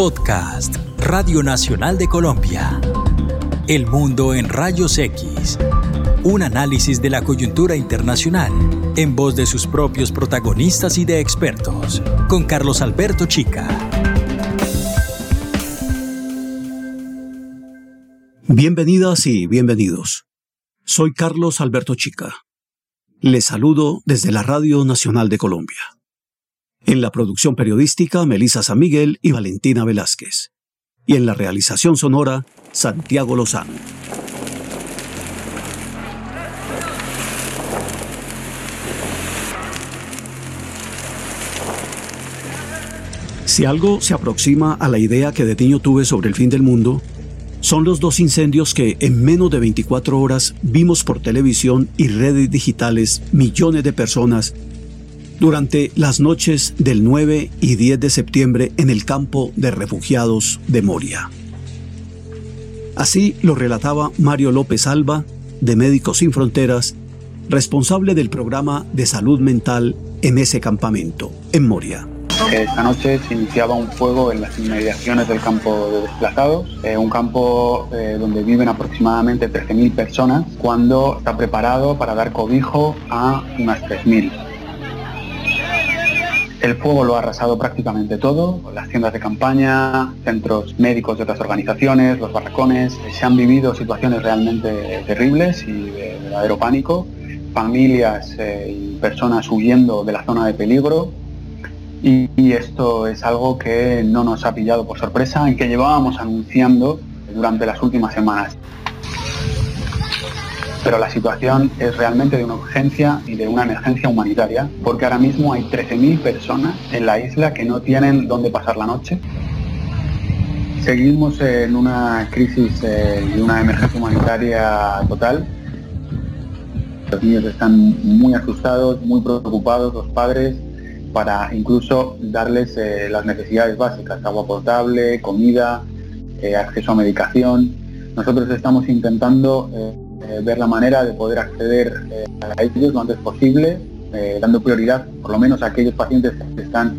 Podcast, Radio Nacional de Colombia. El mundo en rayos X. Un análisis de la coyuntura internacional en voz de sus propios protagonistas y de expertos, con Carlos Alberto Chica. Bienvenidas y bienvenidos. Soy Carlos Alberto Chica. Les saludo desde la Radio Nacional de Colombia. En la producción periodística, Melisa San Miguel y Valentina Velázquez. Y en la realización sonora, Santiago Lozano. Si algo se aproxima a la idea que de niño tuve sobre el fin del mundo, son los dos incendios que en menos de 24 horas vimos por televisión y redes digitales millones de personas durante las noches del 9 y 10 de septiembre en el campo de refugiados de Moria. Así lo relataba Mario López Alba, de Médicos Sin Fronteras, responsable del programa de salud mental en ese campamento, en Moria. Esta noche se iniciaba un fuego en las inmediaciones del campo de desplazados, eh, un campo eh, donde viven aproximadamente 13.000 personas, cuando está preparado para dar cobijo a unas 3.000. El fuego lo ha arrasado prácticamente todo, las tiendas de campaña, centros médicos de otras organizaciones, los barracones. Se han vivido situaciones realmente terribles y de verdadero pánico. Familias eh, y personas huyendo de la zona de peligro. Y, esto es algo que no nos ha pillado por sorpresa y que llevábamos anunciando durante las últimas semanas pero la situación es realmente de una urgencia y de una emergencia humanitaria, porque ahora mismo hay 13.000 personas en la isla que no tienen dónde pasar la noche. Seguimos en una crisis eh, y una emergencia humanitaria total. Los niños están muy asustados, muy preocupados, los padres, para incluso darles eh, las necesidades básicas, agua potable, comida, eh, acceso a medicación. Nosotros estamos intentando eh, ver la manera de poder acceder eh, a ellos lo antes posible, eh, dando prioridad por lo menos a aquellos pacientes que están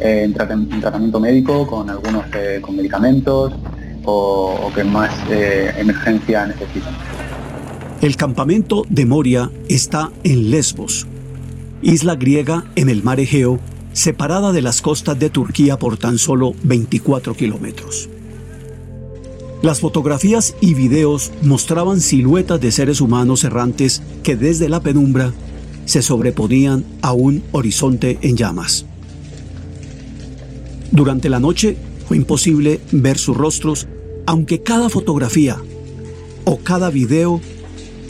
en, tratamiento médico con algunos con medicamentos o, que más emergencia necesitan. El campamento de Moria está en Lesbos, isla griega en el mar Egeo, separada de las costas de Turquía por tan solo 24 kilómetros. Las fotografías y videos mostraban siluetas de seres humanos errantes que desde la penumbra se sobreponían a un horizonte en llamas. Durante la noche fue imposible ver sus rostros, aunque cada fotografía o cada video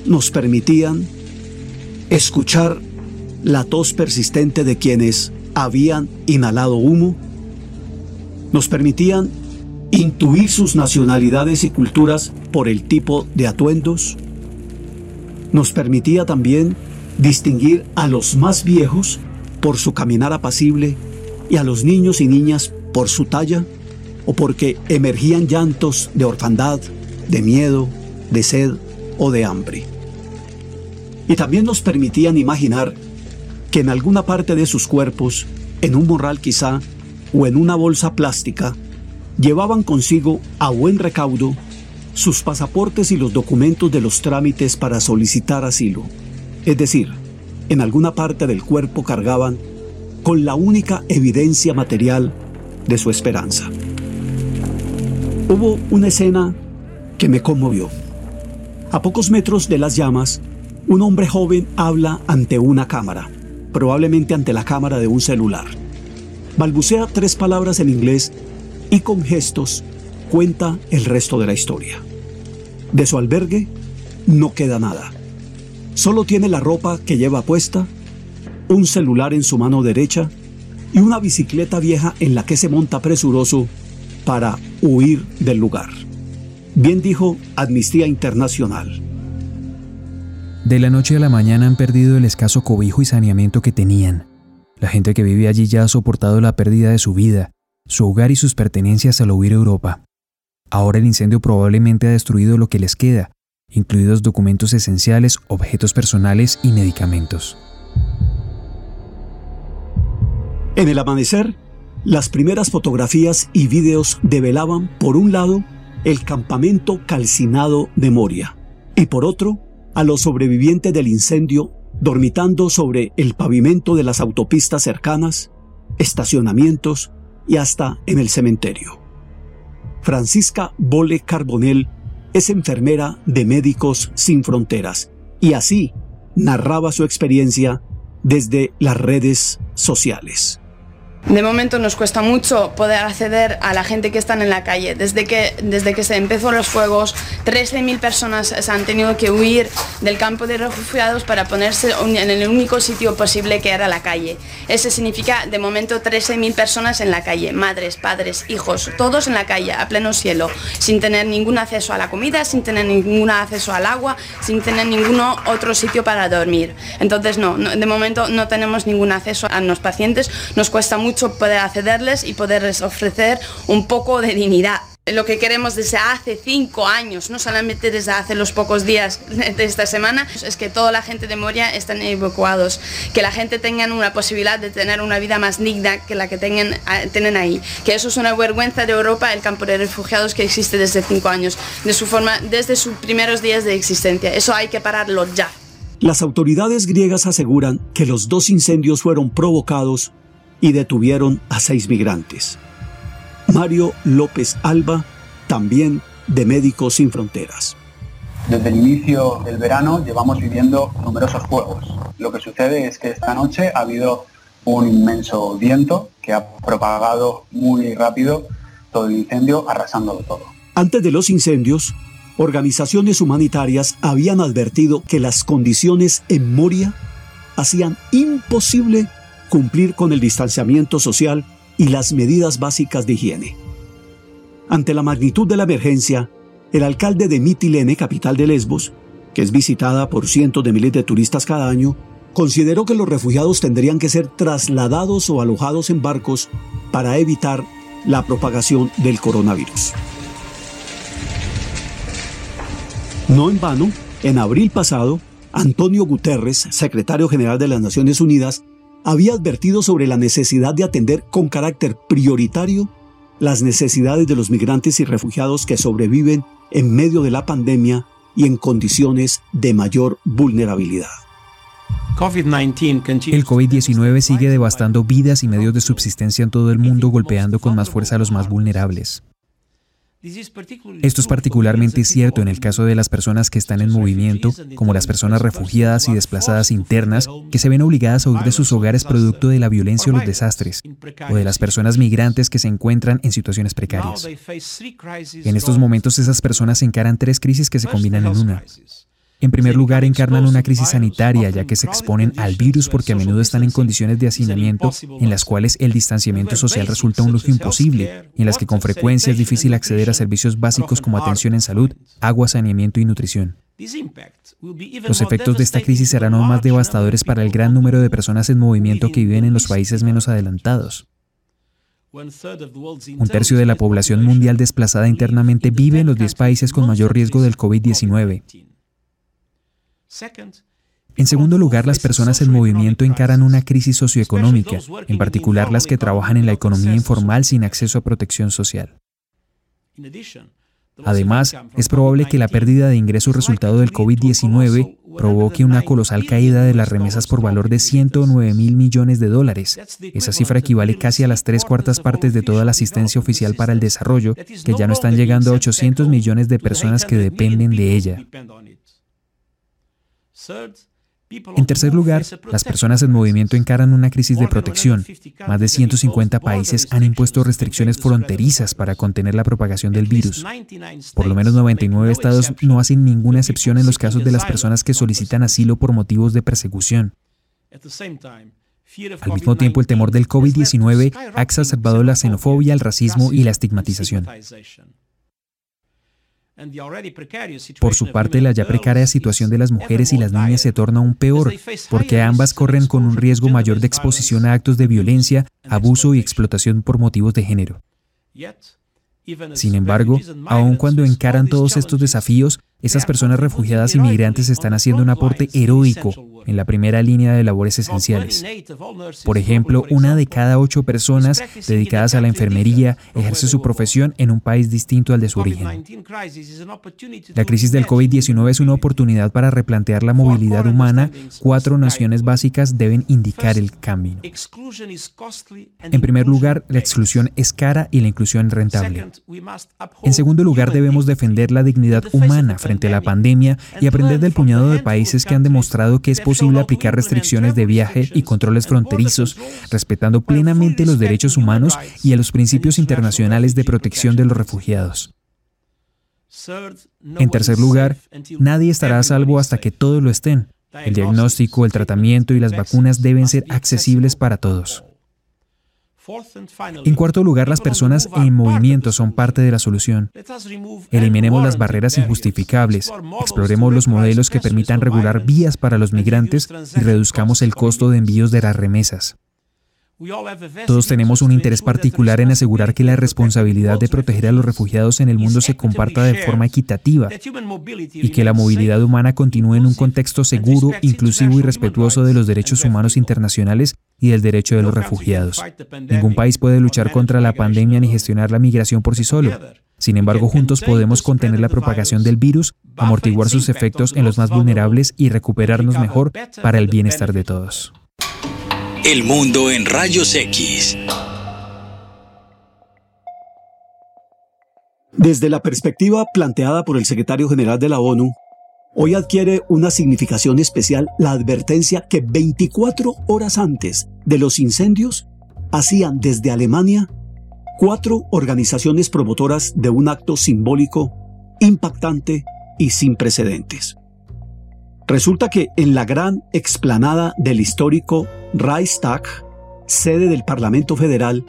nos permitían escuchar la tos persistente de quienes habían inhalado humo, nos permitían intuir sus nacionalidades y culturas por el tipo de atuendos, nos permitía también distinguir a los más viejos por su caminar apacible y a los niños y niñas por su talla o porque emergían llantos de orfandad, de miedo, de sed o de hambre. Y también nos permitían imaginar que en alguna parte de sus cuerpos, en un morral quizá, o en una bolsa plástica, llevaban consigo a buen recaudo sus pasaportes y los documentos de los trámites para solicitar asilo. Es decir, en alguna parte del cuerpo cargaban con la única evidencia material de su esperanza. Hubo una escena que me conmovió. A pocos metros de las llamas, un hombre joven habla ante una cámara, probablemente ante la cámara de un celular. Balbucea tres palabras en inglés y con gestos cuenta el resto de la historia. De su albergue no queda nada. Solo tiene la ropa que lleva puesta, un celular en su mano derecha y una bicicleta vieja en la que se monta presuroso para huir del lugar. Bien dijo Amnistía Internacional. De la noche a la mañana han perdido el escaso cobijo y saneamiento que tenían. La gente que vive allí ya ha soportado la pérdida de su vida, su hogar y sus pertenencias al huir a Europa. Ahora el incendio probablemente ha destruido lo que les queda, incluidos documentos esenciales, objetos personales y medicamentos. En el amanecer, Las primeras fotografías y videos develaban, por un lado, el campamento calcinado de Moria y por otro, a los sobrevivientes del incendio dormitando sobre el pavimento de las autopistas cercanas, estacionamientos y hasta en el cementerio. Francisca Bole Carbonell es enfermera de Médicos Sin Fronteras y así narraba su experiencia desde las redes sociales. De momento nos cuesta mucho poder acceder a la gente que están en la calle. Desde que, desde que se empezó los fuegos, 13.000 personas se han tenido que huir del campo de refugiados para ponerse en el único sitio posible que era la calle. Eso significa de momento 13.000 personas en la calle, madres, padres, hijos, todos en la calle, a pleno cielo, sin tener ningún acceso a la comida, sin tener ningún acceso al agua, sin tener ningún otro sitio para dormir. Entonces no, de momento no tenemos ningún acceso a los pacientes, nos cuesta poder accederles y poderles ofrecer un poco de dignidad. Lo que queremos desde hace cinco años, no solamente desde hace los pocos días de esta semana, es que toda la gente de Moria estén evacuados, que la gente tenga una posibilidad de tener una vida más digna que la que tengan, tienen ahí. Que eso es una vergüenza de Europa, el campo de refugiados que existe desde cinco años, de su forma, desde sus primeros días de existencia. Eso hay que pararlo ya. Las autoridades griegas aseguran que los dos incendios fueron provocados y detuvieron a seis migrantes. Mario López Alba, también de Médicos Sin Fronteras. Desde el inicio del verano llevamos viviendo numerosos fuegos. Lo que sucede es que esta noche ha habido un inmenso viento que ha propagado muy rápido todo el incendio, arrasándolo todo. Antes de los incendios, organizaciones humanitarias habían advertido que las condiciones en Moria hacían imposible cumplir con el distanciamiento social y las medidas básicas de higiene. Ante la magnitud de la emergencia, el alcalde de Mitilene, capital de Lesbos, que es visitada por cientos de miles de turistas cada año, consideró que los refugiados tendrían que ser trasladados o alojados en barcos para evitar la propagación del coronavirus. No en vano, en abril pasado, Antonio Guterres, secretario general de las Naciones Unidas, había advertido sobre la necesidad de atender con carácter prioritario las necesidades de los migrantes y refugiados que sobreviven en medio de la pandemia y en condiciones de mayor vulnerabilidad. El COVID-19 sigue devastando vidas y medios de subsistencia en todo el mundo, golpeando con más fuerza a los más vulnerables. Esto es particularmente cierto en el caso de las personas que están en movimiento, como las personas refugiadas y desplazadas internas, que se ven obligadas a huir de sus hogares producto de la violencia o los desastres, o de las personas migrantes que se encuentran en situaciones precarias. En estos momentos esas personas encaran tres crisis que se combinan en una. En primer lugar, encarnan una crisis sanitaria, ya que se exponen al virus porque a menudo están en condiciones de hacinamiento en las cuales el distanciamiento social resulta un lujo imposible y en las que con frecuencia es difícil acceder a servicios básicos como atención en salud, agua, saneamiento y nutrición. Los efectos de esta crisis serán aún más devastadores para el gran número de personas en movimiento que viven en los países menos adelantados. Un tercio de la población mundial desplazada internamente vive en los 10 países con mayor riesgo del COVID-19. En segundo lugar, las personas en movimiento encaran una crisis socioeconómica, en particular las que trabajan en la economía informal sin acceso a protección social. Además, es probable que la pérdida de ingresos resultado del COVID-19 provoque una colosal caída de las remesas por valor de 109 mil millones de dólares. Esa cifra equivale casi a las tres cuartas partes de toda la asistencia oficial para el desarrollo, que ya no están llegando a 800 millones de personas que dependen de ella. En tercer lugar, las personas en movimiento encaran una crisis de protección. Más de 150 países han impuesto restricciones fronterizas para contener la propagación del virus. Por lo menos 99 estados no hacen ninguna excepción en los casos de las personas que solicitan asilo por motivos de persecución. Al mismo tiempo, el temor del COVID-19 ha exacerbado la xenofobia, el racismo y la estigmatización. Por su parte, la ya precaria situación de las mujeres y las niñas se torna aún peor, porque ambas corren con un riesgo mayor de exposición a actos de violencia, abuso y explotación por motivos de género. Sin embargo, aun cuando encaran todos estos desafíos, Esas personas refugiadas y migrantes están haciendo un aporte heroico en la primera línea de labores esenciales. Por ejemplo, una de cada ocho personas dedicadas a la enfermería ejerce su profesión en un país distinto al de su origen. La crisis del COVID-19 es una oportunidad para replantear la movilidad humana. Cuatro naciones básicas deben indicar el camino. En primer lugar, la exclusión es cara y la inclusión rentable. En segundo lugar, debemos defender la dignidad humana frente a la pandemia y aprender del puñado de países que han demostrado que es posible aplicar restricciones de viaje y controles fronterizos, respetando plenamente los derechos humanos y a los principios internacionales de protección de los refugiados. En tercer lugar, nadie estará a salvo hasta que todos lo estén. El diagnóstico, el tratamiento y las vacunas deben ser accesibles para todos. En cuarto lugar, las personas en movimiento son parte de la solución. Eliminemos las barreras injustificables, exploremos los modelos que permitan regular vías para los migrantes y reduzcamos el costo de envíos de las remesas. Todos tenemos un interés particular en asegurar que la responsabilidad de proteger a los refugiados en el mundo se comparta de forma equitativa y que la movilidad humana continúe en un contexto seguro, inclusivo y respetuoso de los derechos humanos internacionales y del derecho de los refugiados. Ningún país puede luchar contra la pandemia ni gestionar la migración por sí solo. Sin embargo, juntos podemos contener la propagación del virus, amortiguar sus efectos en los más vulnerables y recuperarnos mejor para el bienestar de todos. El mundo en rayos X. Desde la perspectiva planteada por el secretario general de la ONU, hoy adquiere una significación especial la advertencia que 24 horas antes de los incendios hacían desde Alemania cuatro organizaciones promotoras de un acto simbólico, impactante y sin precedentes. Resulta que en la gran explanada del histórico Reichstag, sede del Parlamento Federal,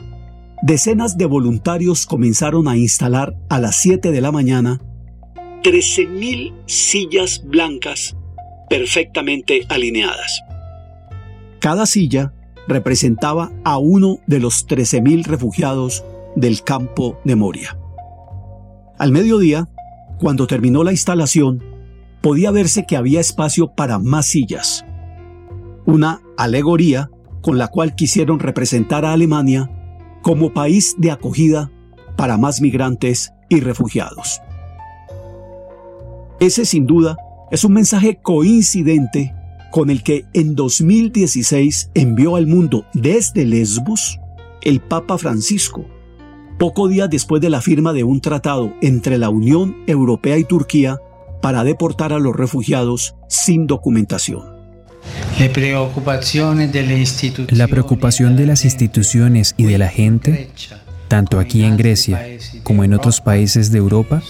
decenas de voluntarios comenzaron a instalar a las 7 de la mañana 13.000 sillas blancas perfectamente alineadas. Cada silla representaba a uno de los 13.000 refugiados del campo de Moria. Al mediodía, cuando terminó la instalación, podía verse que había espacio para más sillas. Una alegoría con la cual quisieron representar a Alemania como país de acogida para más migrantes y refugiados. Ese sin duda es un mensaje coincidente con el que en 2016 envió al mundo desde Lesbos el Papa Francisco, poco días después de la firma de un tratado entre la Unión Europea y Turquía para deportar a los refugiados sin documentación. La preocupación de las instituciones y de la gente, tanto aquí en Grecia como en otros países de Europa,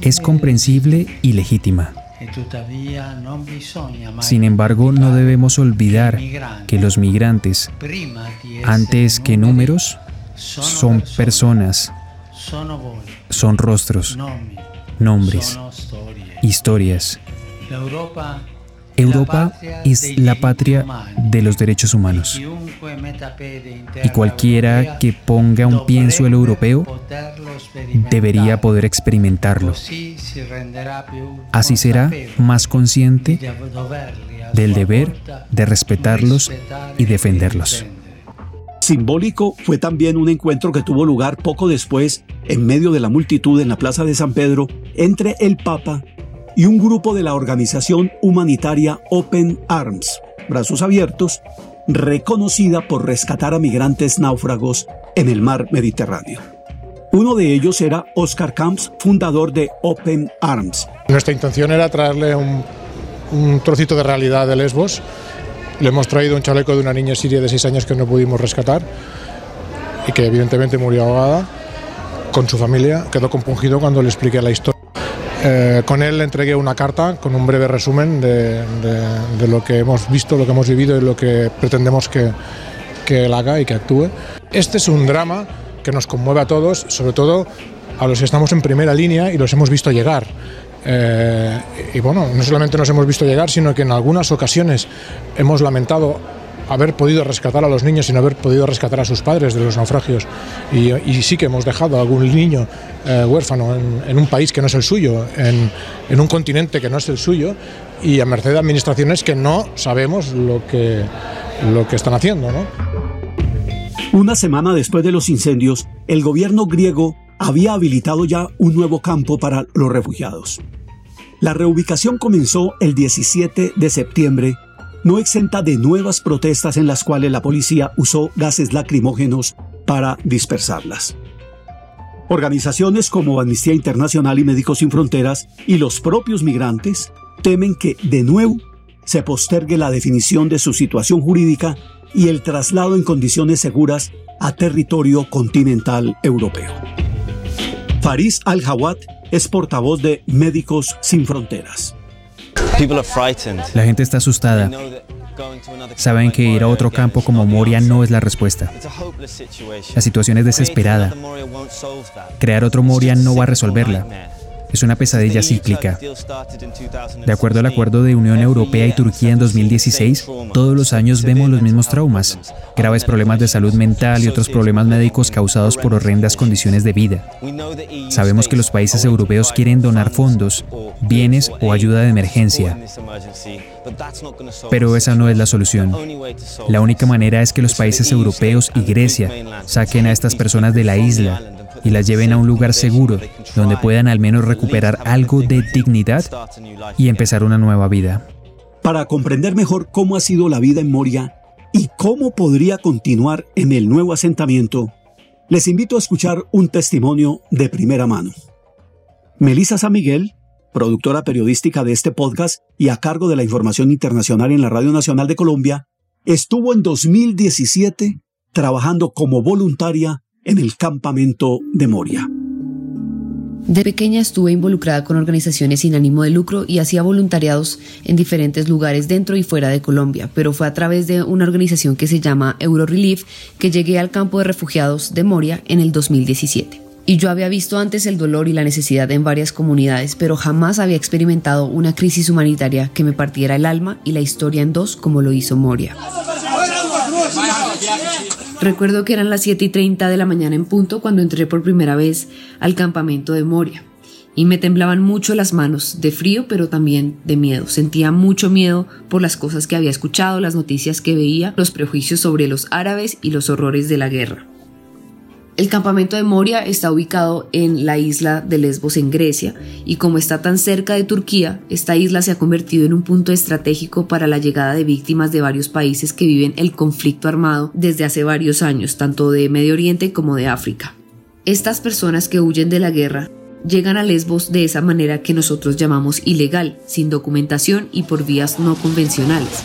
es comprensible y legítima. Sin embargo, no debemos olvidar que los migrantes, antes que números, son personas, son rostros, nombres, historias. Europa es la patria de los derechos humanos. Y cualquiera que ponga un pie en suelo europeo debería poder experimentarlo. Así será más consciente del deber de respetarlos y defenderlos. Simbólico fue también un encuentro que tuvo lugar poco después, en medio de la multitud en la Plaza de San Pedro, entre el Papa y un grupo de la organización humanitaria Open Arms, Brazos Abiertos, reconocida por rescatar a migrantes náufragos en el mar Mediterráneo. Uno de ellos era Oscar Camps, fundador de Open Arms. Nuestra intención era traerle un, un trocito de realidad de Lesbos le hemos traído un chaleco de una niña siria de 6 años que no pudimos rescatar y que evidentemente murió ahogada con su familia. Quedó compungido cuando le expliqué la historia. Eh, con él le entregué una carta con un breve resumen de, lo que hemos visto, lo que hemos vivido y lo que pretendemos que, que él haga y que actúe. Este es un drama que nos conmueve a todos, sobre todo a los que estamos en primera línea y los hemos visto llegar. Eh, y bueno, no solamente nos hemos visto llegar, sino que en algunas ocasiones hemos lamentado haber podido rescatar a los niños sin haber podido rescatar a sus padres de los naufragios. Y, sí que hemos dejado a algún niño eh, huérfano en, un país que no es el suyo, en, en, un continente que no es el suyo y a merced de administraciones que no sabemos lo que, lo que están haciendo. ¿no? Una semana después de los incendios, el gobierno griego había habilitado ya un nuevo campo para los refugiados. La reubicación comenzó el 17 de septiembre, no exenta de nuevas protestas en las cuales la policía usó gases lacrimógenos para dispersarlas. Organizaciones como Amnistía Internacional y Médicos Sin Fronteras y los propios migrantes temen que, de nuevo, se postergue la definición de su situación jurídica y el traslado en condiciones seguras a territorio continental europeo. Faris Al-Hawat es portavoz de Médicos Sin Fronteras. La gente está asustada. Saben que ir a otro campo como Moria no es la respuesta. La situación es desesperada. Crear otro Moria no va a resolverla es una pesadilla cíclica. De acuerdo al acuerdo de Unión Europea y Turquía en 2016, todos los años vemos los mismos traumas, graves problemas de salud mental y otros problemas médicos causados por horrendas condiciones de vida. Sabemos que los países europeos quieren donar fondos, bienes o ayuda de emergencia. Pero esa no es la solución. La única manera es que los países europeos y Grecia saquen a estas personas de la isla y las lleven a un lugar seguro donde puedan al menos recuperar algo de dignidad y empezar una nueva vida. Para comprender mejor cómo ha sido la vida en Moria y cómo podría continuar en el nuevo asentamiento, les invito a escuchar un testimonio de primera mano. Melissa San Miguel, productora periodística de este podcast y a cargo de la información internacional en la Radio Nacional de Colombia, estuvo en 2017 trabajando como voluntaria en el campamento de Moria. De pequeña estuve involucrada con organizaciones sin ánimo de lucro y hacía voluntariados en diferentes lugares dentro y fuera de Colombia, pero fue a través de una organización que se llama Eurorelief que llegué al campo de refugiados de Moria en el 2017. Y yo había visto antes el dolor y la necesidad en varias comunidades, pero jamás había experimentado una crisis humanitaria que me partiera el alma y la historia en dos como lo hizo Moria. Recuerdo que eran las 7 y 30 de la mañana en punto cuando entré por primera vez al campamento de Moria. Y me temblaban mucho las manos, de frío pero también de miedo. Sentía mucho miedo por las cosas que había escuchado, las noticias que veía, los prejuicios sobre los árabes y los horrores de la guerra. El campamento de Moria está ubicado en la isla de Lesbos en Grecia y como está tan cerca de Turquía, esta isla se ha convertido en un punto estratégico para la llegada de víctimas de varios países que viven el conflicto armado desde hace varios años, tanto de Medio Oriente como de África. Estas personas que huyen de la guerra llegan a Lesbos de esa manera que nosotros llamamos ilegal, sin documentación y por vías no convencionales.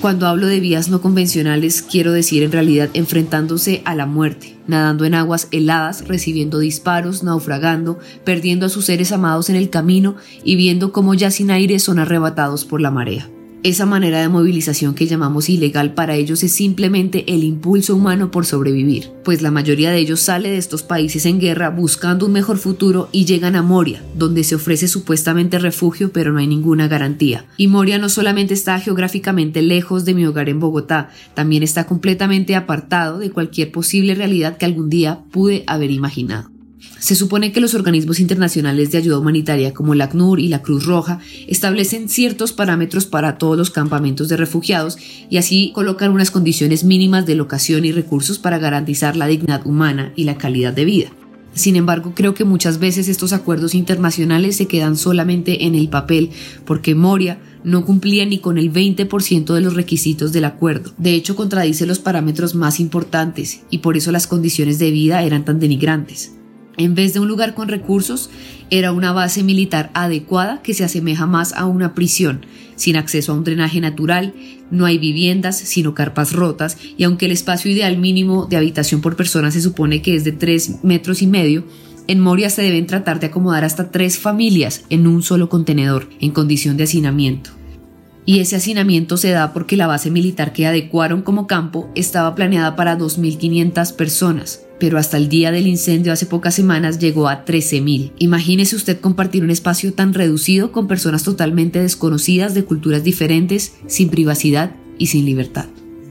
Cuando hablo de vías no convencionales, quiero decir en realidad enfrentándose a la muerte, nadando en aguas heladas, recibiendo disparos, naufragando, perdiendo a sus seres amados en el camino y viendo cómo ya sin aire son arrebatados por la marea. Esa manera de movilización que llamamos ilegal para ellos es simplemente el impulso humano por sobrevivir, pues la mayoría de ellos sale de estos países en guerra buscando un mejor futuro y llegan a Moria, donde se ofrece supuestamente refugio pero no hay ninguna garantía. Y Moria no solamente está geográficamente lejos de mi hogar en Bogotá, también está completamente apartado de cualquier posible realidad que algún día pude haber imaginado. Se supone que los organismos internacionales de ayuda humanitaria como la ACNUR y la Cruz Roja establecen ciertos parámetros para todos los campamentos de refugiados y así colocan unas condiciones mínimas de locación y recursos para garantizar la dignidad humana y la calidad de vida. Sin embargo, creo que muchas veces estos acuerdos internacionales se quedan solamente en el papel porque Moria no cumplía ni con el 20% de los requisitos del acuerdo. De hecho, contradice los parámetros más importantes y por eso las condiciones de vida eran tan denigrantes. En vez de un lugar con recursos, era una base militar adecuada que se asemeja más a una prisión, sin acceso a un drenaje natural, no hay viviendas, sino carpas rotas, y aunque el espacio ideal mínimo de habitación por persona se supone que es de 3 metros y medio, en Moria se deben tratar de acomodar hasta tres familias en un solo contenedor, en condición de hacinamiento. Y ese hacinamiento se da porque la base militar que adecuaron como campo estaba planeada para 2.500 personas, pero hasta el día del incendio hace pocas semanas llegó a 13.000. Imagínese usted compartir un espacio tan reducido con personas totalmente desconocidas de culturas diferentes, sin privacidad y sin libertad.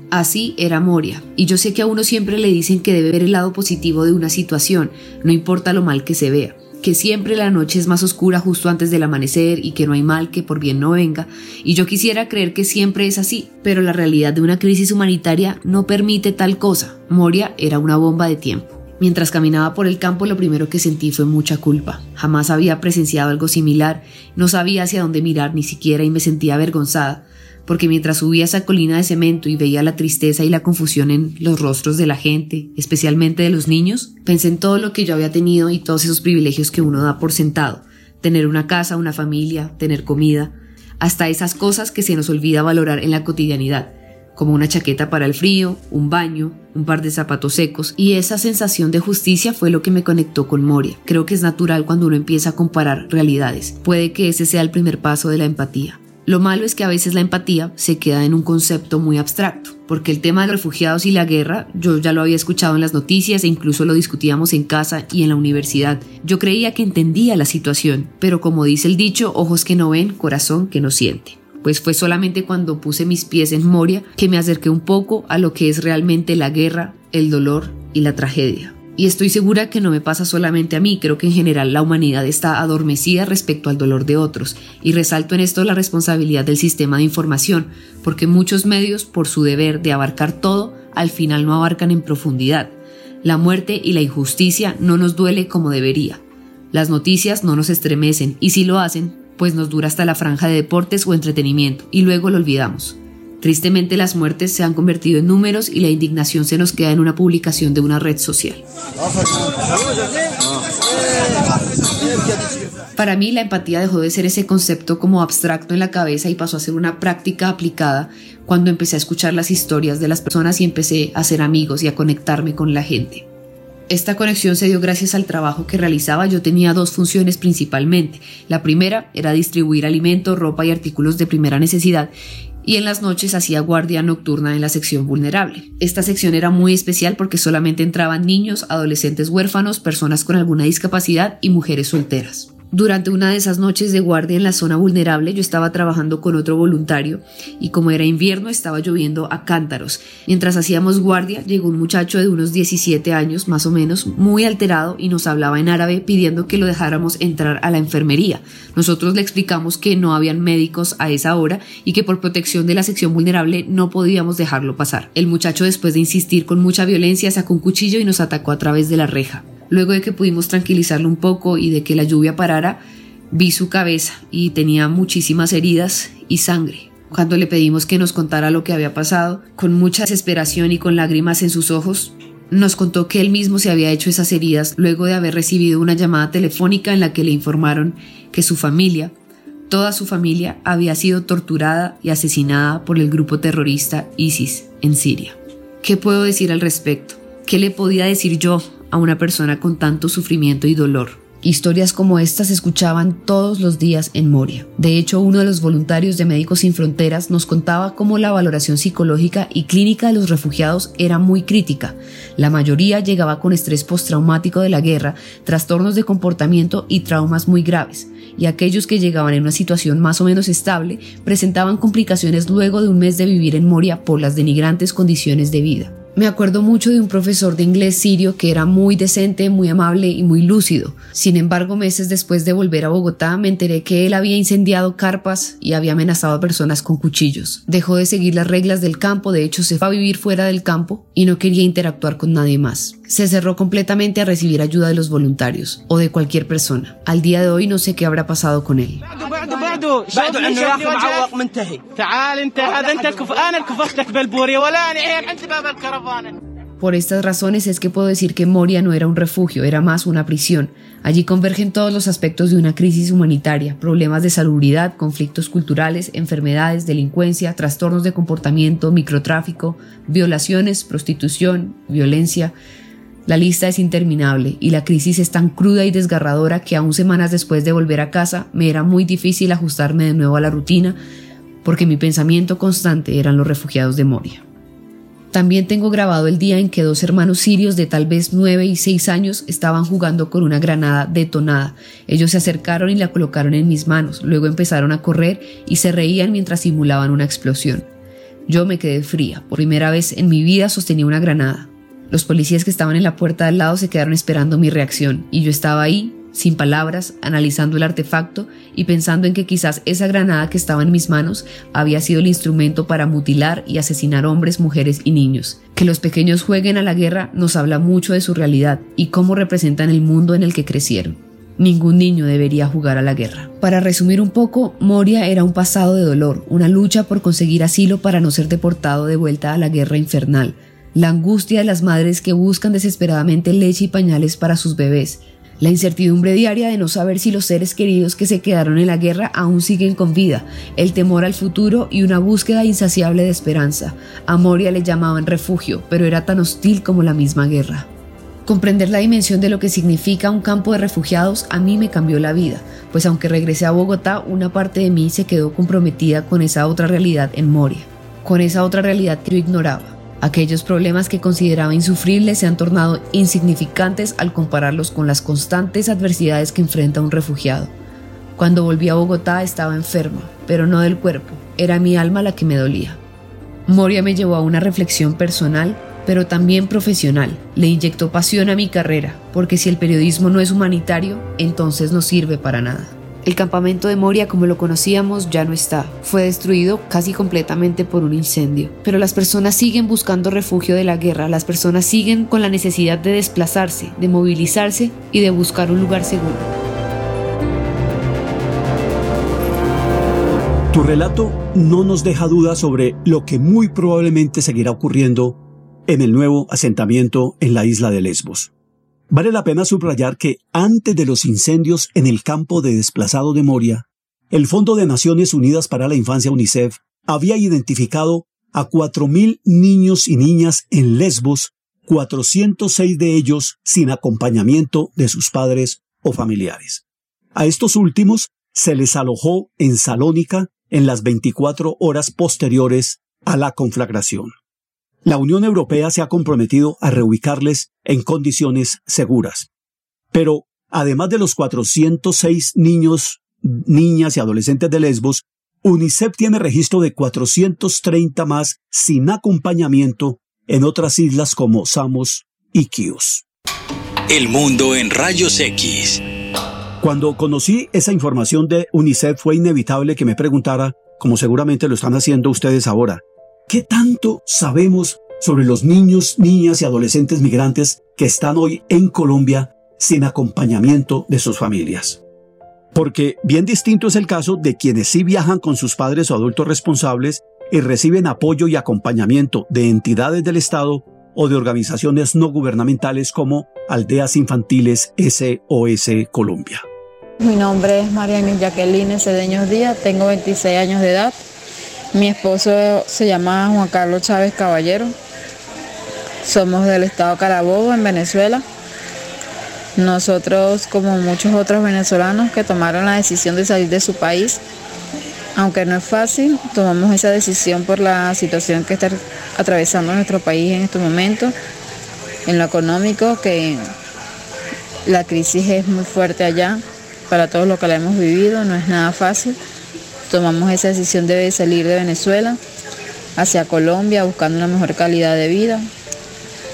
Así era Moria, y yo sé que a uno siempre le dicen que debe ver el lado positivo de una situación, no importa lo mal que se vea que siempre la noche es más oscura justo antes del amanecer y que no hay mal que por bien no venga, y yo quisiera creer que siempre es así, pero la realidad de una crisis humanitaria no permite tal cosa. Moria era una bomba de tiempo. Mientras caminaba por el campo lo primero que sentí fue mucha culpa. Jamás había presenciado algo similar, no sabía hacia dónde mirar ni siquiera y me sentía avergonzada porque mientras subía esa colina de cemento y veía la tristeza y la confusión en los rostros de la gente, especialmente de los niños, pensé en todo lo que yo había tenido y todos esos privilegios que uno da por sentado, tener una casa, una familia, tener comida, hasta esas cosas que se nos olvida valorar en la cotidianidad, como una chaqueta para el frío, un baño, un par de zapatos secos, y esa sensación de justicia fue lo que me conectó con Moria. Creo que es natural cuando uno empieza a comparar realidades. Puede que ese sea el primer paso de la empatía. Lo malo es que a veces la empatía se queda en un concepto muy abstracto, porque el tema de refugiados y la guerra yo ya lo había escuchado en las noticias e incluso lo discutíamos en casa y en la universidad. Yo creía que entendía la situación, pero como dice el dicho, ojos que no ven, corazón que no siente. Pues fue solamente cuando puse mis pies en Moria que me acerqué un poco a lo que es realmente la guerra, el dolor y la tragedia. Y estoy segura que no me pasa solamente a mí, creo que en general la humanidad está adormecida respecto al dolor de otros, y resalto en esto la responsabilidad del sistema de información, porque muchos medios, por su deber de abarcar todo, al final no abarcan en profundidad. La muerte y la injusticia no nos duele como debería. Las noticias no nos estremecen, y si lo hacen, pues nos dura hasta la franja de deportes o entretenimiento, y luego lo olvidamos. Tristemente las muertes se han convertido en números y la indignación se nos queda en una publicación de una red social. Para mí la empatía dejó de ser ese concepto como abstracto en la cabeza y pasó a ser una práctica aplicada cuando empecé a escuchar las historias de las personas y empecé a ser amigos y a conectarme con la gente. Esta conexión se dio gracias al trabajo que realizaba. Yo tenía dos funciones principalmente. La primera era distribuir alimentos, ropa y artículos de primera necesidad y en las noches hacía guardia nocturna en la sección vulnerable. Esta sección era muy especial porque solamente entraban niños, adolescentes huérfanos, personas con alguna discapacidad y mujeres solteras. Durante una de esas noches de guardia en la zona vulnerable yo estaba trabajando con otro voluntario y como era invierno estaba lloviendo a cántaros. Mientras hacíamos guardia llegó un muchacho de unos 17 años más o menos muy alterado y nos hablaba en árabe pidiendo que lo dejáramos entrar a la enfermería. Nosotros le explicamos que no habían médicos a esa hora y que por protección de la sección vulnerable no podíamos dejarlo pasar. El muchacho después de insistir con mucha violencia sacó un cuchillo y nos atacó a través de la reja. Luego de que pudimos tranquilizarlo un poco y de que la lluvia parara, vi su cabeza y tenía muchísimas heridas y sangre. Cuando le pedimos que nos contara lo que había pasado, con mucha desesperación y con lágrimas en sus ojos, nos contó que él mismo se había hecho esas heridas luego de haber recibido una llamada telefónica en la que le informaron que su familia, toda su familia, había sido torturada y asesinada por el grupo terrorista ISIS en Siria. ¿Qué puedo decir al respecto? ¿Qué le podía decir yo a una persona con tanto sufrimiento y dolor. Historias como estas se escuchaban todos los días en Moria. De hecho, uno de los voluntarios de Médicos Sin Fronteras nos contaba cómo la valoración psicológica y clínica de los refugiados era muy crítica. La mayoría llegaba con estrés postraumático de la guerra, trastornos de comportamiento y traumas muy graves. Y aquellos que llegaban en una situación más o menos estable presentaban complicaciones luego de un mes de vivir en Moria por las denigrantes condiciones de vida. Me acuerdo mucho de un profesor de inglés sirio que era muy decente, muy amable y muy lúcido. Sin embargo, meses después de volver a Bogotá, me enteré que él había incendiado carpas y había amenazado a personas con cuchillos. Dejó de seguir las reglas del campo, de hecho se fue a vivir fuera del campo y no quería interactuar con nadie más. Se cerró completamente a recibir ayuda de los voluntarios o de cualquier persona. Al día de hoy no sé qué habrá pasado con él. Por estas razones es que puedo decir que Moria no era un refugio, era más una prisión. Allí convergen todos los aspectos de una crisis humanitaria, problemas de salubridad, conflictos culturales, enfermedades, delincuencia, trastornos de comportamiento, microtráfico, violaciones, prostitución, violencia. La lista es interminable y la crisis es tan cruda y desgarradora que aún semanas después de volver a casa me era muy difícil ajustarme de nuevo a la rutina porque mi pensamiento constante eran los refugiados de Moria. También tengo grabado el día en que dos hermanos sirios de tal vez 9 y 6 años estaban jugando con una granada detonada. Ellos se acercaron y la colocaron en mis manos, luego empezaron a correr y se reían mientras simulaban una explosión. Yo me quedé fría, por primera vez en mi vida sostenía una granada. Los policías que estaban en la puerta al lado se quedaron esperando mi reacción y yo estaba ahí, sin palabras, analizando el artefacto y pensando en que quizás esa granada que estaba en mis manos había sido el instrumento para mutilar y asesinar hombres, mujeres y niños. Que los pequeños jueguen a la guerra nos habla mucho de su realidad y cómo representan el mundo en el que crecieron. Ningún niño debería jugar a la guerra. Para resumir un poco, Moria era un pasado de dolor, una lucha por conseguir asilo para no ser deportado de vuelta a la guerra infernal, la angustia de las madres que buscan desesperadamente leche y pañales para sus bebés, la incertidumbre diaria de no saber si los seres queridos que se quedaron en la guerra aún siguen con vida, el temor al futuro y una búsqueda insaciable de esperanza. A Moria le llamaban refugio, pero era tan hostil como la misma guerra. Comprender la dimensión de lo que significa un campo de refugiados a mí me cambió la vida, pues aunque regresé a Bogotá, una parte de mí se quedó comprometida con esa otra realidad en Moria, con esa otra realidad que yo ignoraba. Aquellos problemas que consideraba insufribles se han tornado insignificantes al compararlos con las constantes adversidades que enfrenta un refugiado. Cuando volví a Bogotá estaba enferma, pero no del cuerpo, era mi alma la que me dolía. Moria me llevó a una reflexión personal, pero también profesional. Le inyectó pasión a mi carrera, porque si el periodismo no es humanitario, entonces no sirve para nada. El campamento de Moria como lo conocíamos ya no está, fue destruido casi completamente por un incendio. Pero las personas siguen buscando refugio de la guerra, las personas siguen con la necesidad de desplazarse, de movilizarse y de buscar un lugar seguro. Tu relato no nos deja duda sobre lo que muy probablemente seguirá ocurriendo en el nuevo asentamiento en la isla de Lesbos. Vale la pena subrayar que antes de los incendios en el campo de desplazado de Moria, el Fondo de Naciones Unidas para la Infancia UNICEF había identificado a 4.000 niños y niñas en Lesbos, 406 de ellos sin acompañamiento de sus padres o familiares. A estos últimos se les alojó en Salónica en las 24 horas posteriores a la conflagración. La Unión Europea se ha comprometido a reubicarles en condiciones seguras. Pero, además de los 406 niños, niñas y adolescentes de Lesbos, UNICEF tiene registro de 430 más sin acompañamiento en otras islas como Samos y Kios. El mundo en rayos X. Cuando conocí esa información de UNICEF fue inevitable que me preguntara, como seguramente lo están haciendo ustedes ahora, ¿Qué tanto sabemos sobre los niños, niñas y adolescentes migrantes que están hoy en Colombia sin acompañamiento de sus familias? Porque bien distinto es el caso de quienes sí viajan con sus padres o adultos responsables y reciben apoyo y acompañamiento de entidades del Estado o de organizaciones no gubernamentales como Aldeas Infantiles SOS Colombia. Mi nombre es Mariana Jacqueline Cedeños Díaz, tengo 26 años de edad. Mi esposo se llama Juan Carlos Chávez Caballero. Somos del estado Carabobo, en Venezuela. Nosotros, como muchos otros venezolanos que tomaron la decisión de salir de su país, aunque no es fácil, tomamos esa decisión por la situación que está atravesando nuestro país en estos momentos, en lo económico, que la crisis es muy fuerte allá para todos los que la hemos vivido, no es nada fácil tomamos esa decisión de salir de Venezuela hacia Colombia buscando una mejor calidad de vida.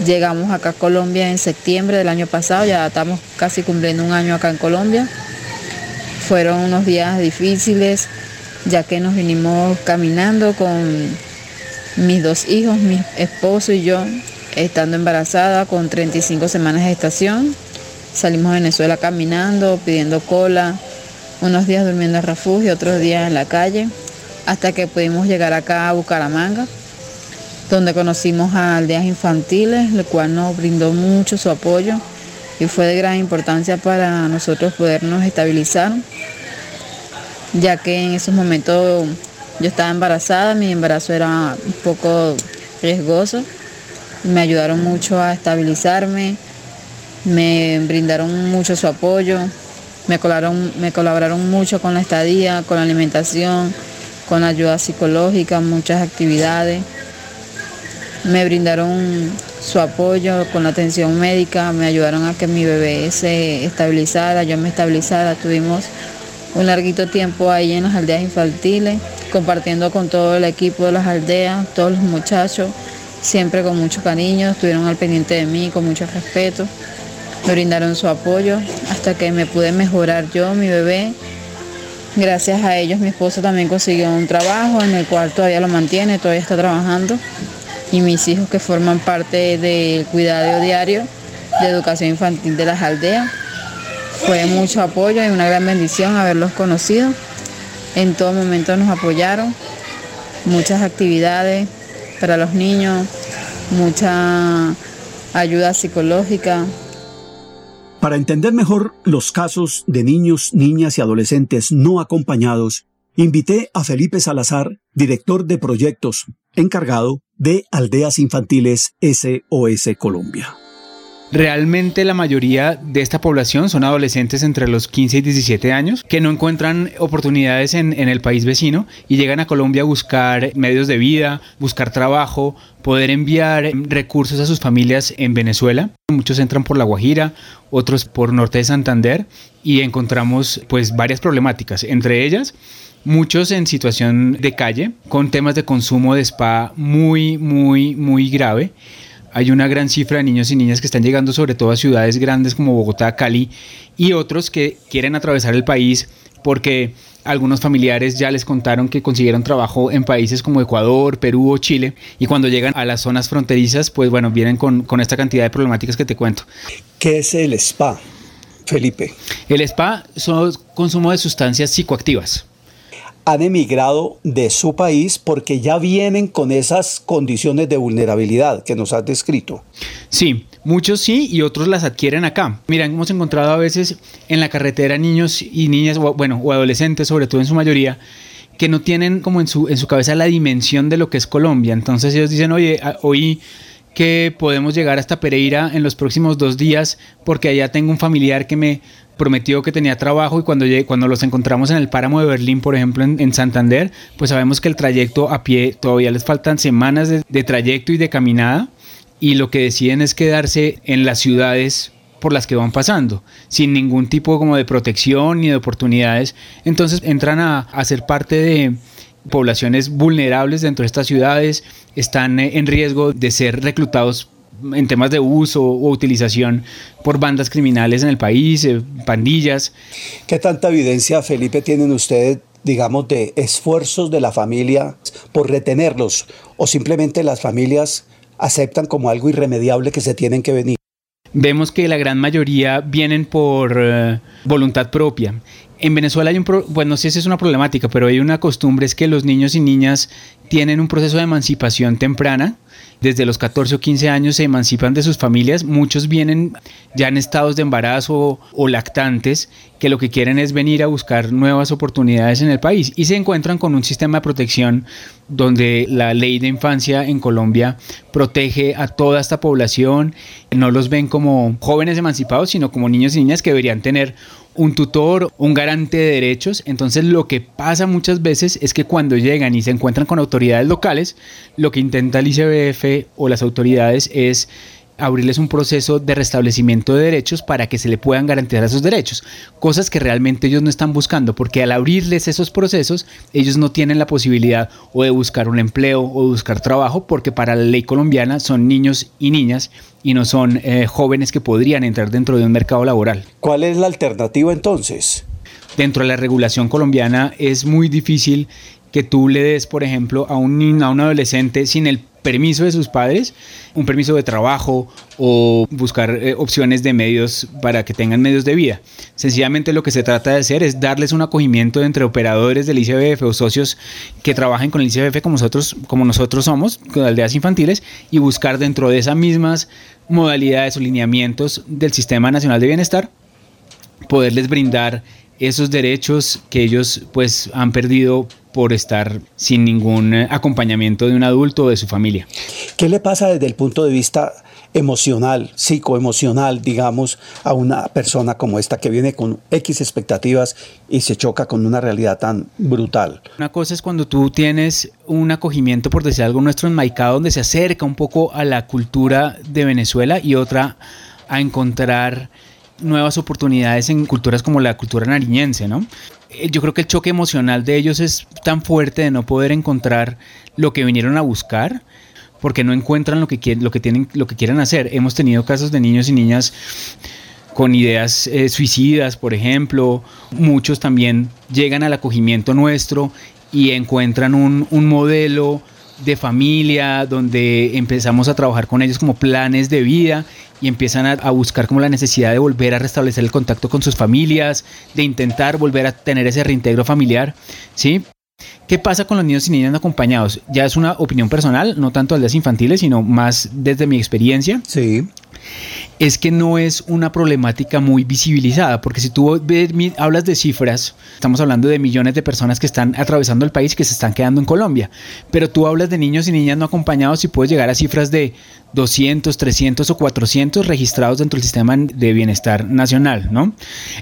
Llegamos acá a Colombia en septiembre del año pasado, ya estamos casi cumpliendo un año acá en Colombia. Fueron unos días difíciles, ya que nos vinimos caminando con mis dos hijos, mi esposo y yo, estando embarazada con 35 semanas de gestación. Salimos de Venezuela caminando, pidiendo cola, unos días durmiendo en refugio, otros días en la calle, hasta que pudimos llegar acá a Bucaramanga, donde conocimos a aldeas infantiles, lo cual nos brindó mucho su apoyo y fue de gran importancia para nosotros podernos estabilizar, ya que en esos momentos yo estaba embarazada, mi embarazo era un poco riesgoso, me ayudaron mucho a estabilizarme, me brindaron mucho su apoyo, me colaboraron, mucho con la estadía, con la alimentación, con ayuda psicológica, muchas actividades. Me brindaron su apoyo con la atención médica, me ayudaron a que mi bebé se estabilizara, yo me estabilizara. Tuvimos un larguito tiempo ahí en las aldeas infantiles, compartiendo con todo el equipo de las aldeas, todos los muchachos, siempre con mucho cariño, estuvieron al pendiente de mí, con mucho respeto, me brindaron su apoyo hasta que me pude mejorar yo, mi bebé. Gracias a ellos mi esposo también consiguió un trabajo en el cual todavía lo mantiene, todavía está trabajando. Y mis hijos que forman parte del cuidado diario de educación infantil de las aldeas. Fue mucho apoyo y una gran bendición haberlos conocido. En todo momento nos apoyaron, muchas actividades para los niños, mucha ayuda psicológica. Para entender mejor los casos de niños, niñas y adolescentes no acompañados, invité a Felipe Salazar, director de proyectos, encargado de Aldeas Infantiles SOS Colombia. Realmente la mayoría de esta población son adolescentes entre los 15 y 17 años que no encuentran oportunidades en, el país vecino y llegan a Colombia a buscar medios de vida, buscar trabajo, poder enviar recursos a sus familias en Venezuela. Muchos entran por La Guajira, otros por Norte de Santander y encontramos pues varias problemáticas, entre ellas muchos en situación de calle con temas de consumo de spa muy muy muy grave hay una gran cifra de niños y niñas que están llegando sobre todo a ciudades grandes como Bogotá, Cali y otros que quieren atravesar el país porque algunos familiares ya les contaron que consiguieron trabajo en países como Ecuador, Perú o Chile y cuando llegan a las zonas fronterizas pues bueno vienen con, con esta cantidad de problemáticas que te cuento. ¿Qué es el spa, Felipe? El spa son consumo de sustancias psicoactivas han emigrado de su país porque ya vienen con esas condiciones de vulnerabilidad que nos has descrito. Sí, muchos sí y otros las adquieren acá. Mira, hemos encontrado a veces en la carretera niños y niñas, bueno, o adolescentes, sobre todo en su mayoría, que no tienen como en su, en su cabeza la dimensión de lo que es Colombia. Entonces ellos dicen, oye, hoy que podemos llegar hasta Pereira en los próximos dos días porque allá tengo un familiar que me prometió que tenía trabajo y cuando, cuando los encontramos en el páramo de Berlín, por ejemplo, en, Santander, pues sabemos que el trayecto a pie todavía les faltan semanas de, trayecto y de caminada y lo que deciden es quedarse en las ciudades por las que van pasando, sin ningún tipo como de protección ni de oportunidades. Entonces entran a, a ser parte de poblaciones vulnerables dentro de estas ciudades, están eh, en riesgo de ser reclutados en temas de uso o utilización por bandas criminales en el país, eh, pandillas. ¿Qué tanta evidencia, Felipe, tienen ustedes, digamos, de esfuerzos de la familia por retenerlos o simplemente las familias aceptan como algo irremediable que se tienen que venir? Vemos que la gran mayoría vienen por eh, voluntad propia. En Venezuela hay un, bueno, no sé si es una problemática, pero hay una costumbre es que los niños y niñas tienen un proceso de emancipación temprana. Desde los 14 o 15 años se emancipan de sus familias, muchos vienen ya en estados de embarazo o lactantes que lo que quieren es venir a buscar nuevas oportunidades en el país. Y se encuentran con un sistema de protección donde la ley de infancia en Colombia protege a toda esta población, no los ven como jóvenes emancipados, sino como niños y niñas que deberían tener un tutor, un garante de derechos. Entonces lo que pasa muchas veces es que cuando llegan y se encuentran con autoridades locales, lo que intenta el ICBF o las autoridades es abrirles un proceso de restablecimiento de derechos para que se le puedan garantizar esos derechos, cosas que realmente ellos no están buscando, porque al abrirles esos procesos, ellos no tienen la posibilidad o de buscar un empleo o de buscar trabajo, porque para la ley colombiana son niños y niñas y no son eh, jóvenes que podrían entrar dentro de un mercado laboral. ¿Cuál es la alternativa entonces? Dentro de la regulación colombiana es muy difícil que tú le des, por ejemplo, a un a un adolescente sin el permiso de sus padres, un permiso de trabajo o buscar eh, opciones de medios para que tengan medios de vida. Sencillamente lo que se trata de hacer es darles un acogimiento entre operadores del ICBF o socios que trabajen con el ICBF como nosotros, como nosotros somos, con aldeas infantiles, y buscar dentro de esas mismas modalidades o lineamientos del Sistema Nacional de Bienestar, poderles brindar esos derechos que ellos pues han perdido por estar sin ningún eh, acompañamiento de un adulto o de su familia. ¿Qué le pasa desde el punto de vista emocional, psicoemocional, digamos, a una persona como esta que viene con X expectativas y se choca con una realidad tan brutal. Una cosa es cuando tú tienes un acogimiento, por decir algo, nuestro enmaicado, donde se acerca un poco a la cultura de Venezuela y otra a encontrar nuevas oportunidades en culturas como la cultura nariñense, ¿no? Eh, yo creo que el choque emocional de ellos es tan fuerte de no poder encontrar lo que vinieron a buscar porque no encuentran lo que, quieren, lo que, tienen, lo que quieren hacer. Hemos tenido casos de niños y niñas con ideas eh, suicidas, por ejemplo. Muchos también llegan al acogimiento nuestro y encuentran un, modelo de familia donde empezamos a trabajar con ellos como planes de vida y empiezan a, buscar como la necesidad de volver a restablecer el contacto con sus familias, de intentar volver a tener ese reintegro familiar, ¿sí? ¿Qué pasa con los niños y niñas no acompañados? Ya es una opinión personal, no tanto las infantiles, sino más desde mi experiencia. Sí. Es que no es una problemática muy visibilizada, porque si tú hablas de cifras, estamos hablando de millones de personas que están atravesando el país que se están quedando en Colombia, pero tú hablas de niños y niñas no acompañados y puedes llegar a cifras de 200, 300 o 400 registrados dentro del sistema de bienestar nacional, ¿no?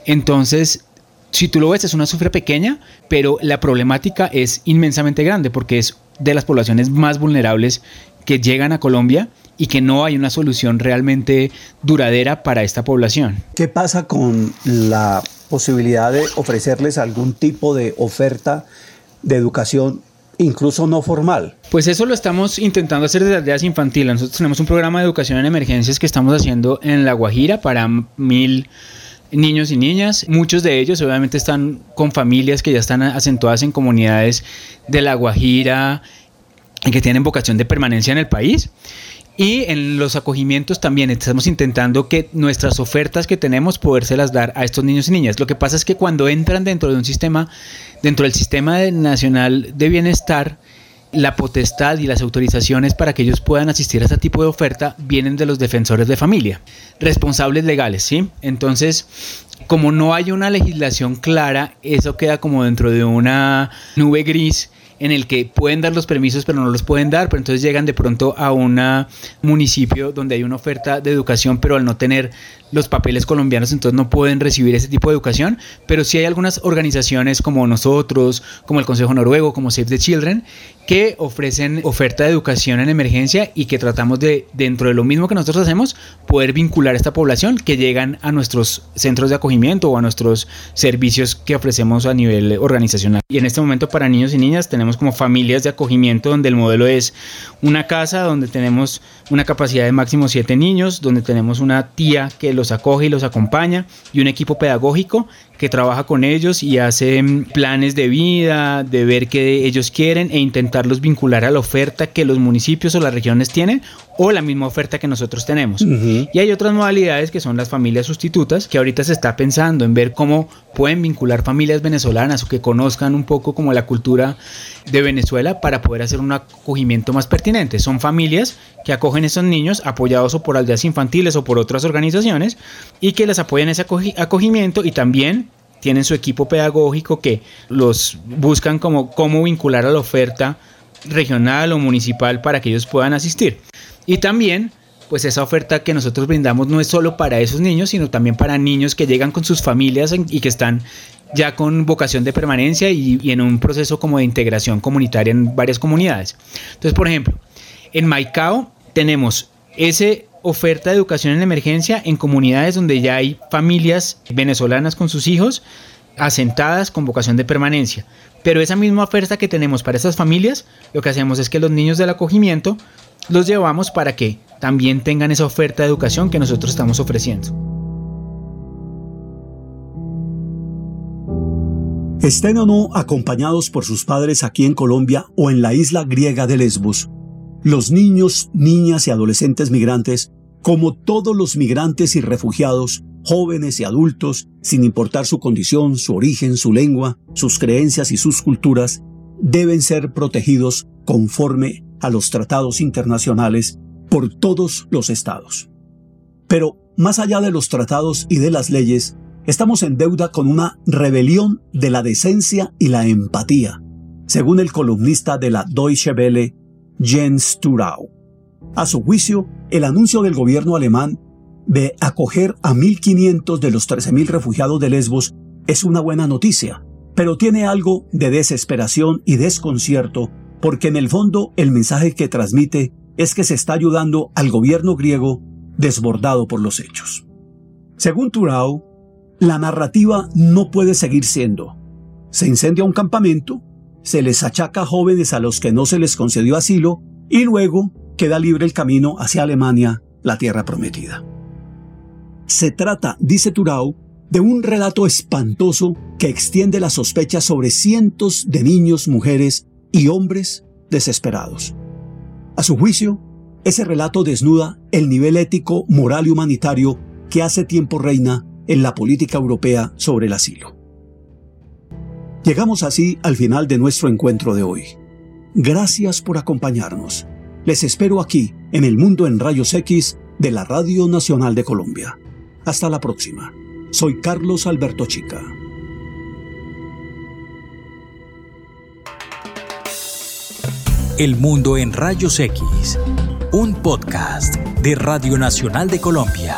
Entonces, si tú lo ves, es una cifra pequeña, pero la problemática es inmensamente grande porque es de las poblaciones más vulnerables que llegan a Colombia y que no hay una solución realmente duradera para esta población. ¿Qué pasa con la posibilidad de ofrecerles algún tipo de oferta de educación incluso no formal. Pues eso lo estamos intentando hacer desde aldeas infantiles. Nosotros tenemos un programa de educación en emergencias que estamos haciendo en La Guajira para mil niños y niñas. Muchos de ellos obviamente están con familias que ya están acentuadas en comunidades de La Guajira y que tienen vocación de permanencia en el país. Y en los acogimientos también estamos intentando que nuestras ofertas que tenemos podérselas dar a estos niños y niñas. Lo que pasa es que cuando entran dentro de un sistema, dentro del sistema nacional de bienestar, la potestad y las autorizaciones para que ellos puedan asistir a este tipo de oferta vienen de los defensores de familia, responsables legales, ¿sí? Entonces, como no hay una legislación clara, eso queda como dentro de una nube gris en el que pueden dar los permisos pero no los pueden dar, pero entonces llegan de pronto a un municipio donde hay una oferta de educación, pero al no tener los papeles colombianos, entonces no pueden recibir ese tipo de educación, pero sí hay algunas organizaciones como nosotros, como el Consejo Noruego, como Save the Children, que ofrecen oferta de educación en emergencia y que tratamos de, dentro de lo mismo que nosotros hacemos, poder vincular a esta población que llegan a nuestros centros de acogimiento o a nuestros servicios que ofrecemos a nivel organizacional. Y en este momento para niños y niñas tenemos como familias de acogimiento donde el modelo es una casa donde tenemos una capacidad de máximo siete niños, donde tenemos una tía que los acoge y los acompaña y un equipo pedagógico que trabaja con ellos y hace mm, planes de vida, de ver qué ellos quieren e intentarlos vincular a la oferta que los municipios o las regiones tienen o la misma oferta que nosotros tenemos. Y hay otras modalidades que son las familias sustitutas, que ahorita se está pensando en ver cómo pueden vincular familias venezolanas o que conozcan un poco como la cultura de Venezuela para poder hacer un acogimiento más pertinente. Son familias que acogen a esos niños apoyados o por aldeas infantiles o por otras organizaciones y que les apoyan ese acogimiento y también tienen su equipo pedagógico que los buscan como cómo vincular a la oferta regional o municipal para que ellos puedan asistir. Y también, pues esa oferta que nosotros brindamos no es solo para esos niños, sino también para niños que llegan con sus familias y que están ya con vocación de permanencia y, en un proceso como de integración comunitaria en varias comunidades. Entonces, por ejemplo, en Maicao tenemos ese oferta de educación en emergencia en comunidades donde ya hay familias venezolanas con sus hijos asentadas con vocación de permanencia. Pero esa misma oferta que tenemos para esas familias, lo que hacemos es que los niños del acogimiento los llevamos para que también tengan esa oferta de educación que nosotros estamos ofreciendo. Estén o no acompañados por sus padres aquí en Colombia o en la isla griega de Lesbos, los niños, niñas y adolescentes migrantes, como todos los migrantes y refugiados, jóvenes y adultos, sin importar su condición, su origen, su lengua, sus creencias y sus culturas, deben ser protegidos conforme a los tratados internacionales por todos los estados. Pero, más allá de los tratados y de las leyes, estamos en deuda con una rebelión de la decencia y la empatía, según el columnista de la Deutsche Welle, Jens Turau. A su juicio, el anuncio del gobierno alemán de acoger a 1.500 de los 13.000 refugiados de Lesbos es una buena noticia, pero tiene algo de desesperación y desconcierto porque en el fondo el mensaje que transmite es que se está ayudando al gobierno griego desbordado por los hechos. Según Turau, la narrativa no puede seguir siendo. Se incendia un campamento, se les achaca jóvenes a los que no se les concedió asilo y luego queda libre el camino hacia Alemania, la tierra prometida. Se trata, dice Turau, de un relato espantoso que extiende la sospecha sobre cientos de niños, mujeres y hombres desesperados. A su juicio, ese relato desnuda el nivel ético, moral y humanitario que hace tiempo reina en la política europea sobre el asilo. Llegamos así al final de nuestro encuentro de hoy. Gracias por acompañarnos. Les espero aquí, en el mundo en rayos X de la Radio Nacional de Colombia. Hasta la próxima. Soy Carlos Alberto Chica. El Mundo en Rayos X, un podcast de Radio Nacional de Colombia.